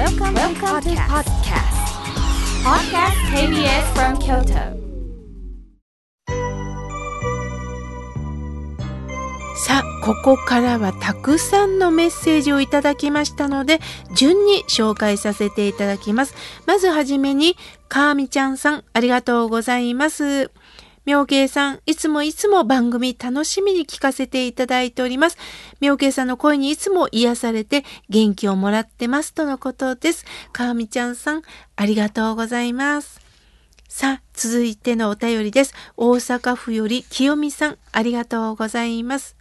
Welcome, Welcome to podcast. Podcast KBS from Kyoto. さあ、ここからはたくさんのメッセージをいただきましたので、順に紹介させていただきます。まずはじめに、かーみちゃんさん、ありがとうございます。妙慶さん、いつもいつも番組楽しみに聞かせていただいております。妙慶さんの声にいつも癒されて元気をもらってますとのことです。かーみちゃんさん、ありがとうございます。さあ、続いてのお便りです。大阪府より清美さん、ありがとうございます。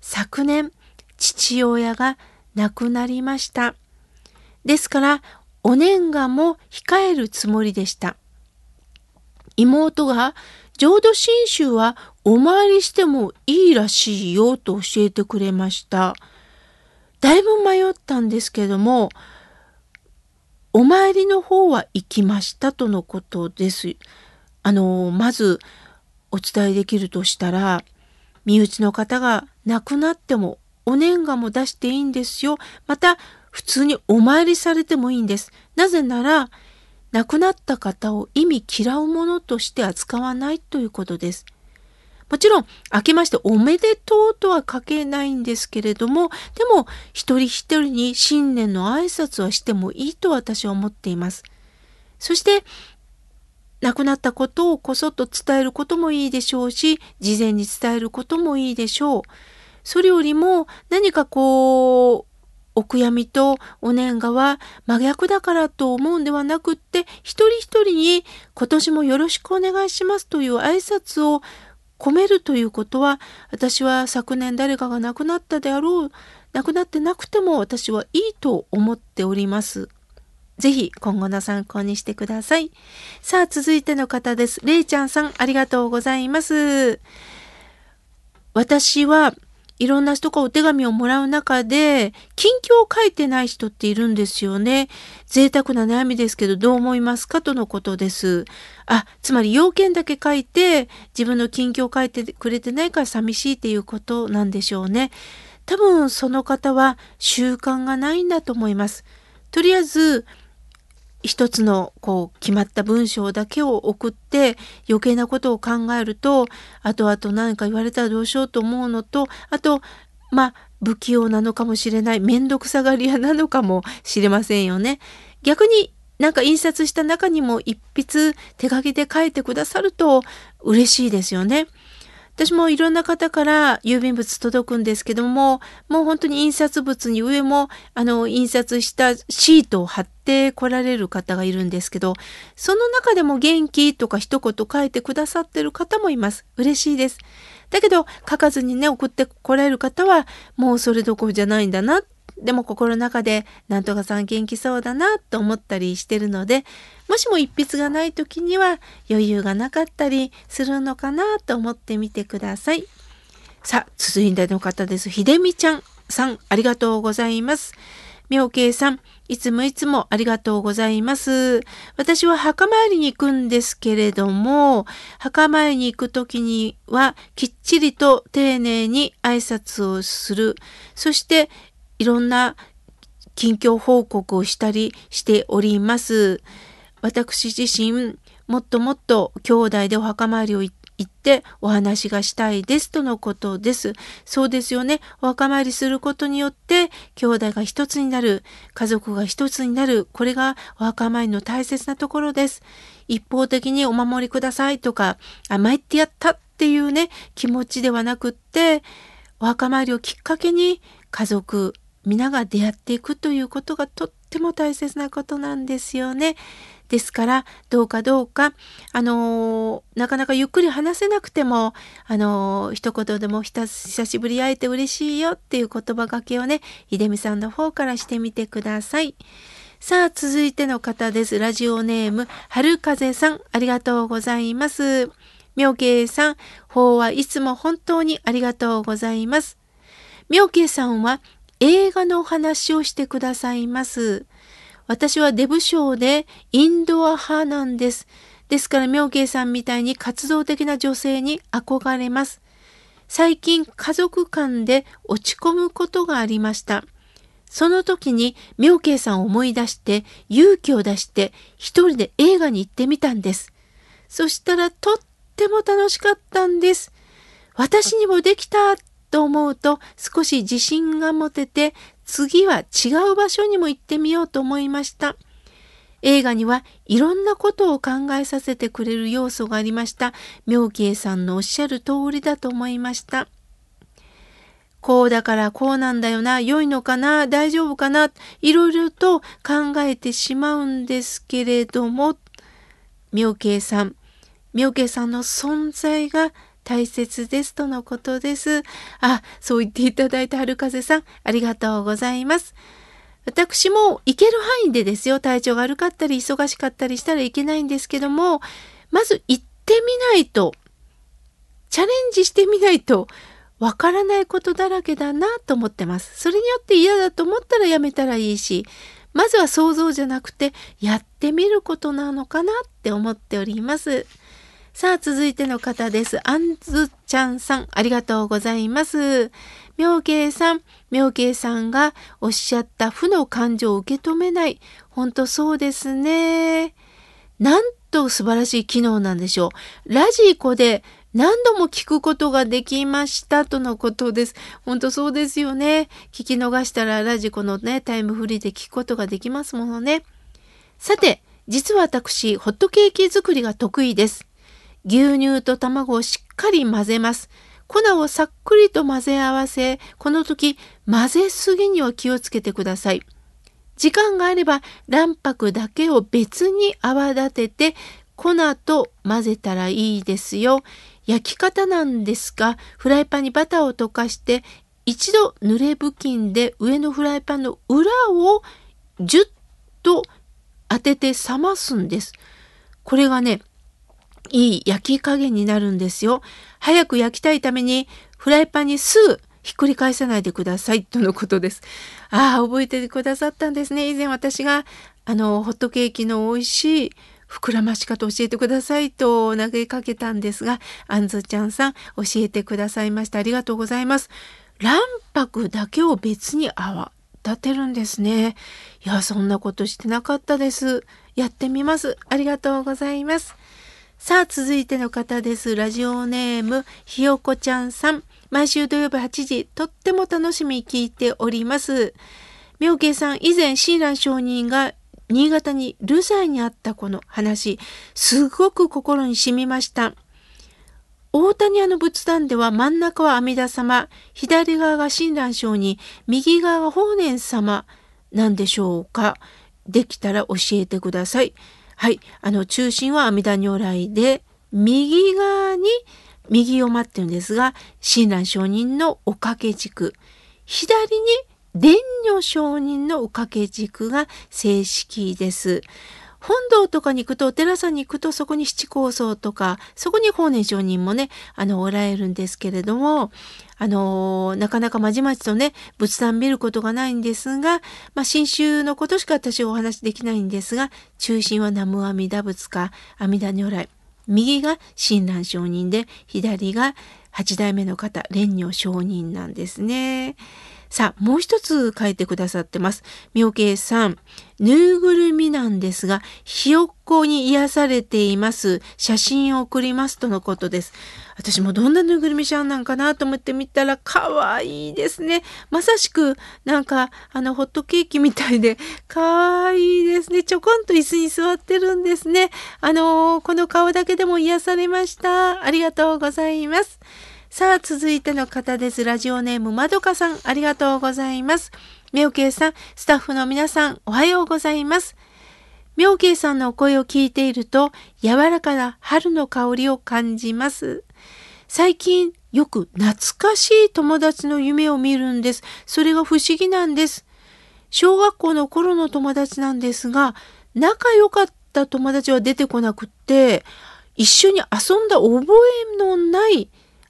昨年父親が亡くなりました。ですからお年賀も控えるつもりでした。妹が浄土真宗はお参りしてもいいらしいよと教えてくれました。だいぶ迷ったんですけども、お参りの方は行きましたとのことです。あの、まずお伝えできるとしたら、身内の方が亡くなってもお年賀も出していいんですよ。また普通にお参りされてもいいんです。なぜなら亡くなった方を意味嫌うものとして扱わないということです。もちろん、明けましておめでとうとは書けないんですけれども、でも、一人一人に新年の挨拶はしてもいいと私は思っています。そして、亡くなったことをこそっと伝えることもいいでしょうし、事前に伝えることもいいでしょう。それよりも何かこう、お悔やみとお年賀は真逆だからと思うんではなくって、一人一人に今年もよろしくお願いしますという挨拶を込めるということは、私は昨年誰かが亡くなったであろう、亡くなってなくても私はいいと思っております。ぜひ今後の参考にしてください。さあ、続いての方です。れいちゃんさん、ありがとうございます。私はいろんな人がお手紙をもらう中で、近況を書いてない人っているんですよね。贅沢な悩みですけど、どう思いますかとのことです。あ、つまり要件だけ書いて、自分の近況を書いてくれてないから寂しいっていうことなんでしょうね。多分その方は習慣がないんだと思います。とりあえず、一つのこう決まった文章だけを送って余計なことを考えると後々何か言われたらどうしようと思うのとあとまあ不器用なのかもしれない面倒くさがり屋なのかもしれませんよね。逆になんか印刷した中にも一筆手書きで書いてくださると嬉しいですよね。私もいろんな方から郵便物届くんですけども、もう本当に印刷物に上も、あの、印刷したシートを貼って来られる方がいるんですけど、その中でも元気とか一言書いてくださってる方もいます。嬉しいです。だけど、書かずにね、送って来られる方は、もうそれどころじゃないんだなでも心の中でなんとかさん元気そうだなと思ったりしてるのでもしも一筆がない時には余裕がなかったりするのかなと思ってみてください。さあ続いての方です。ひでみちゃんさんありがとうございます。妙慶さんいつもいつもありがとうございます。私は墓参りに行くんですけれども、墓参りに行く時にはきっちりと丁寧に挨拶をする。そしていろんな近況報告をしたりしております。私自身、もっともっと兄弟でお墓参りを行ってお話がしたいですとのことです。そうですよね。お墓参りすることによって兄弟が一つになる、家族が一つになる、これがお墓参りの大切なところです。一方的にお守りくださいとか、あ、参ってやったっていうね、気持ちではなくって、お墓参りをきっかけに家族、皆が出会っていくということがとっても大切なことなんですよね。ですからどうかどうかあのー、なかなかゆっくり話せなくてもあのー、一言でもひた久しぶり会えて嬉しいよっていう言葉がけをね秀美さんの方からしてみてください。さあ続いての方です。ラジオネーム春風さんありがとうございます。妙慶さん、法はいつも本当にありがとうございます。妙慶さんは映画のお話をしてくださいます。私はデブ賞でインドア派なんです。ですから妙慶さんみたいに活動的な女性に憧れます。最近家族間で落ち込むことがありました。その時に妙慶さんを思い出して勇気を出して一人で映画に行ってみたんです。そしたらとっても楽しかったんです。私にもできたと思うと少し自信が持てて次は違う場所にも行ってみようと思いました。映画にはいろんなことを考えさせてくれる要素がありました。妙慶さんのおっしゃる通りだと思いました。こうだからこうなんだよな、良いのかな、大丈夫かな、いろいろと考えてしまうんですけれども、妙慶さん、妙慶さんの存在が大切ですとのことです。あ、そう言っていただいた春風さん、ありがとうございます。私も行ける範囲でですよ、体調が悪かったり忙しかったりしたらいけないんですけども、まず行ってみないと、チャレンジしてみないと、わからないことだらけだなと思ってます。それによって嫌だと思ったらやめたらいいし、まずは想像じゃなくてやってみることなのかなって思っております。さあ続いての方です。あんずちゃんさん、ありがとうございます。妙慶さん、妙慶さんがおっしゃった負の感情を受け止めない。本当そうですね。なんと素晴らしい機能なんでしょう。ラジコで何度も聞くことができましたとのことです。本当そうですよね。聞き逃したらラジコのね、タイムフリーで聞くことができますものね。さて、実は私、ホットケーキ作りが得意です。牛乳と卵をしっかり混ぜます。粉をさっくりと混ぜ合わせ、この時混ぜすぎには気をつけてください。時間があれば卵白だけを別に泡立てて粉と混ぜたらいいですよ。焼き方なんですが、フライパンにバターを溶かして、一度濡れ布巾で上のフライパンの裏をジュッと当てて冷ますんです。これがね、いい焼き加減になるんですよ。早く焼きたいためにフライパンにすぐひっくり返さないでくださいとのことです。ああ、覚えてくださったんですね。以前私があのホットケーキの美味しい膨らまし方教えてくださいと投げかけたんですが、あんずちゃんさん教えてくださいました。ありがとうございます。卵白だけを別に泡立てるんですね。いや、そんなことしてなかったです。やってみます。ありがとうございます。さあ、続いての方です。ラジオネーム、ひよこちゃんさん。毎週土曜日8時、とっても楽しみに聞いております。妙慶さん、以前、親鸞上人が新潟に流罪にあったこの話、すごく心に染みました。大谷屋の仏壇では真ん中は阿弥陀様、左側が親鸞上人、右側が法然様なんでしょうか？できたら教えてください。はい。あの、中心は阿弥陀如来で、右側に右を待ってるんですが、親鸞上人のおかけ軸。左に伝女上人のおかけ軸が正式です。本堂とかに行くと、お寺さんに行くと、そこに七高僧とか、そこに法然上人もね、あの、おられるんですけれども、あの、なかなかまじまじとね、仏壇見ることがないんですが、まあ、新宗のことしか私はお話できないんですが、中心は南無阿弥陀仏か、阿弥陀如来。右が親鸞上人で、左が八代目の方、蓮如上人なんですね。さあ、もう一つ書いてくださってます。妙慶さん、ぬいぐるみなんですが、ひよっこに癒されています。写真を送りますとのことです。私もどんなぬいぐるみちゃんなんかなと思ってみたら、かわいいですね。まさしく、なんか、あの、ホットケーキみたいで、かわいいですね。ちょこんと椅子に座ってるんですね。あのー、この顔だけでも癒されました。ありがとうございます。さあ、続いての方です。ラジオネームまどかさん、ありがとうございます。妙慶さん、スタッフの皆さん、おはようございます。妙慶さんのお声を聞いていると、柔らかな春の香りを感じます。最近、よく懐かしい友達の夢を見るんです。それが不思議なんです。小学校の頃の友達なんですが、仲良かった友達は出てこなくって、一緒に遊んだ覚えのない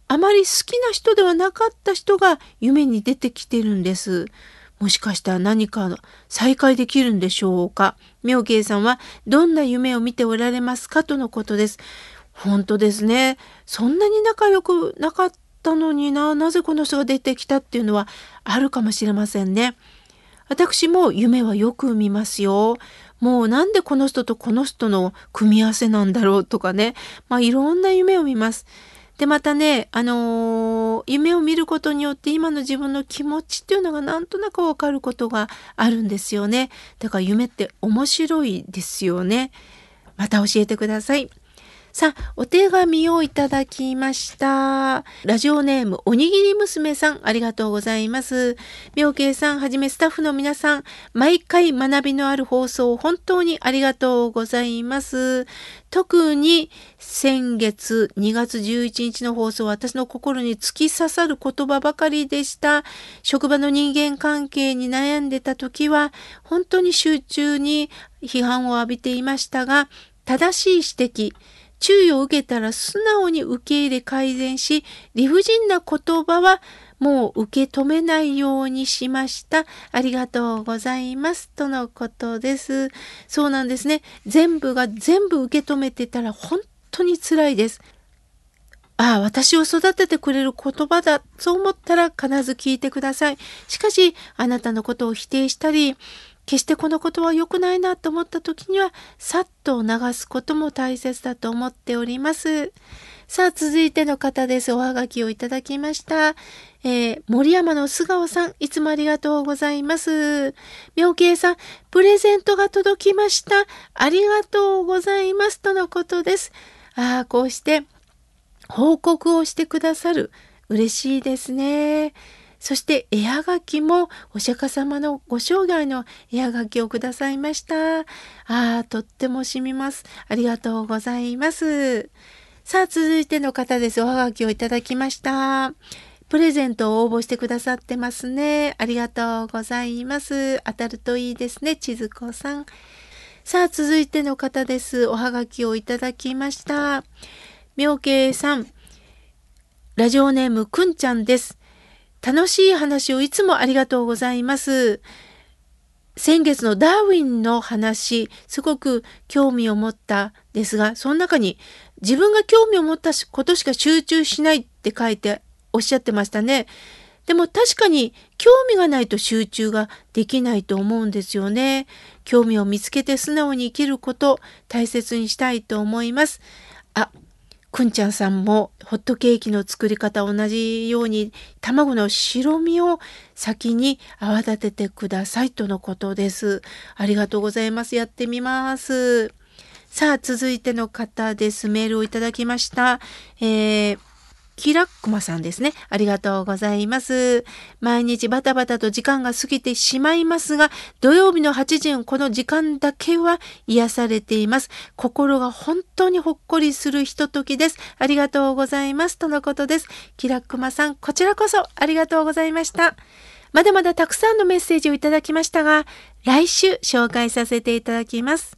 あまり好きな人ではなかった人が夢に出てきてるんです。もしかしたら何か再会できるんでしょうか？妙慶さんはどんな夢を見ておられますかとのことです。本当ですね。そんなに仲良くなかったのにな、なぜこの人が出てきたっていうのはあるかもしれませんね。私も夢はよく見ますよ。もうなんでこの人とこの人の組み合わせなんだろうとかね。まあいろんな夢を見ます。で、またね、あのー、夢を見ることによって今の自分の気持ちっていうのがなんとなくわかることがあるんですよね。だから夢って面白いですよね。また教えてください。さあ、お手紙をいただきました。ラジオネーム、おにぎり娘さん、ありがとうございます。妙慶さんはじめスタッフの皆さん、毎回学びのある放送、本当にありがとうございます。特に先月2月11日の放送は私の心に突き刺さる言葉ばかりでした。職場の人間関係に悩んでた時は本当に集中に批判を浴びていましたが正しい指摘、注意を受けたら素直に受け入れ改善し、理不尽な言葉はもう受け止めないようにしました。ありがとうございます。とのことです。そうなんですね。全部が全部受け止めてたら本当に辛いです。ああ、私を育ててくれる言葉だ。そう思ったら必ず聞いてください。しかし、あなたのことを否定したり、決してこのことは良くないなと思った時には、さっと流すことも大切だと思っております。さあ、続いての方です。おはがきをいただきました。えー、森山の素顔さん、いつもありがとうございます。妙慶さん、プレゼントが届きました。ありがとうございます。とのことです。ああ、こうして報告をしてくださる。嬉しいですね。そして絵はがきもお釈迦様のご生涯の絵はがきをくださいました。ああ、とってもしみます。ありがとうございます。さあ、続いての方です。おはがきをいただきました。プレゼントを応募してくださってますね。ありがとうございます。当たるといいですね。千鶴子さん。さあ、続いての方です。おはがきをいただきました。妙慶さん。ラジオネームくんちゃんです。楽しい話をいつもありがとうございます。先月のダーウィンの話、すごく興味を持ったですが、その中に自分が興味を持ったことしか集中しないって書いておっしゃってましたね。でも確かに興味がないと集中ができないと思うんですよね。興味を見つけて素直に生きること大切にしたいと思います。くんちゃんさんもホットケーキの作り方同じように卵の白身を先に泡立ててくださいとのことです。ありがとうございます。やってみます。さあ、続いての方です。メールをいただきました。えーキラックマさんですね。ありがとうございます。毎日バタバタと時間が過ぎてしまいますが、土曜日の8時のこの時間だけは癒されています。心が本当にほっこりするひとときです。ありがとうございます。とのことです。キラックマさん、こちらこそありがとうございました。まだまだたくさんのメッセージをいただきましたが、来週紹介させていただきます。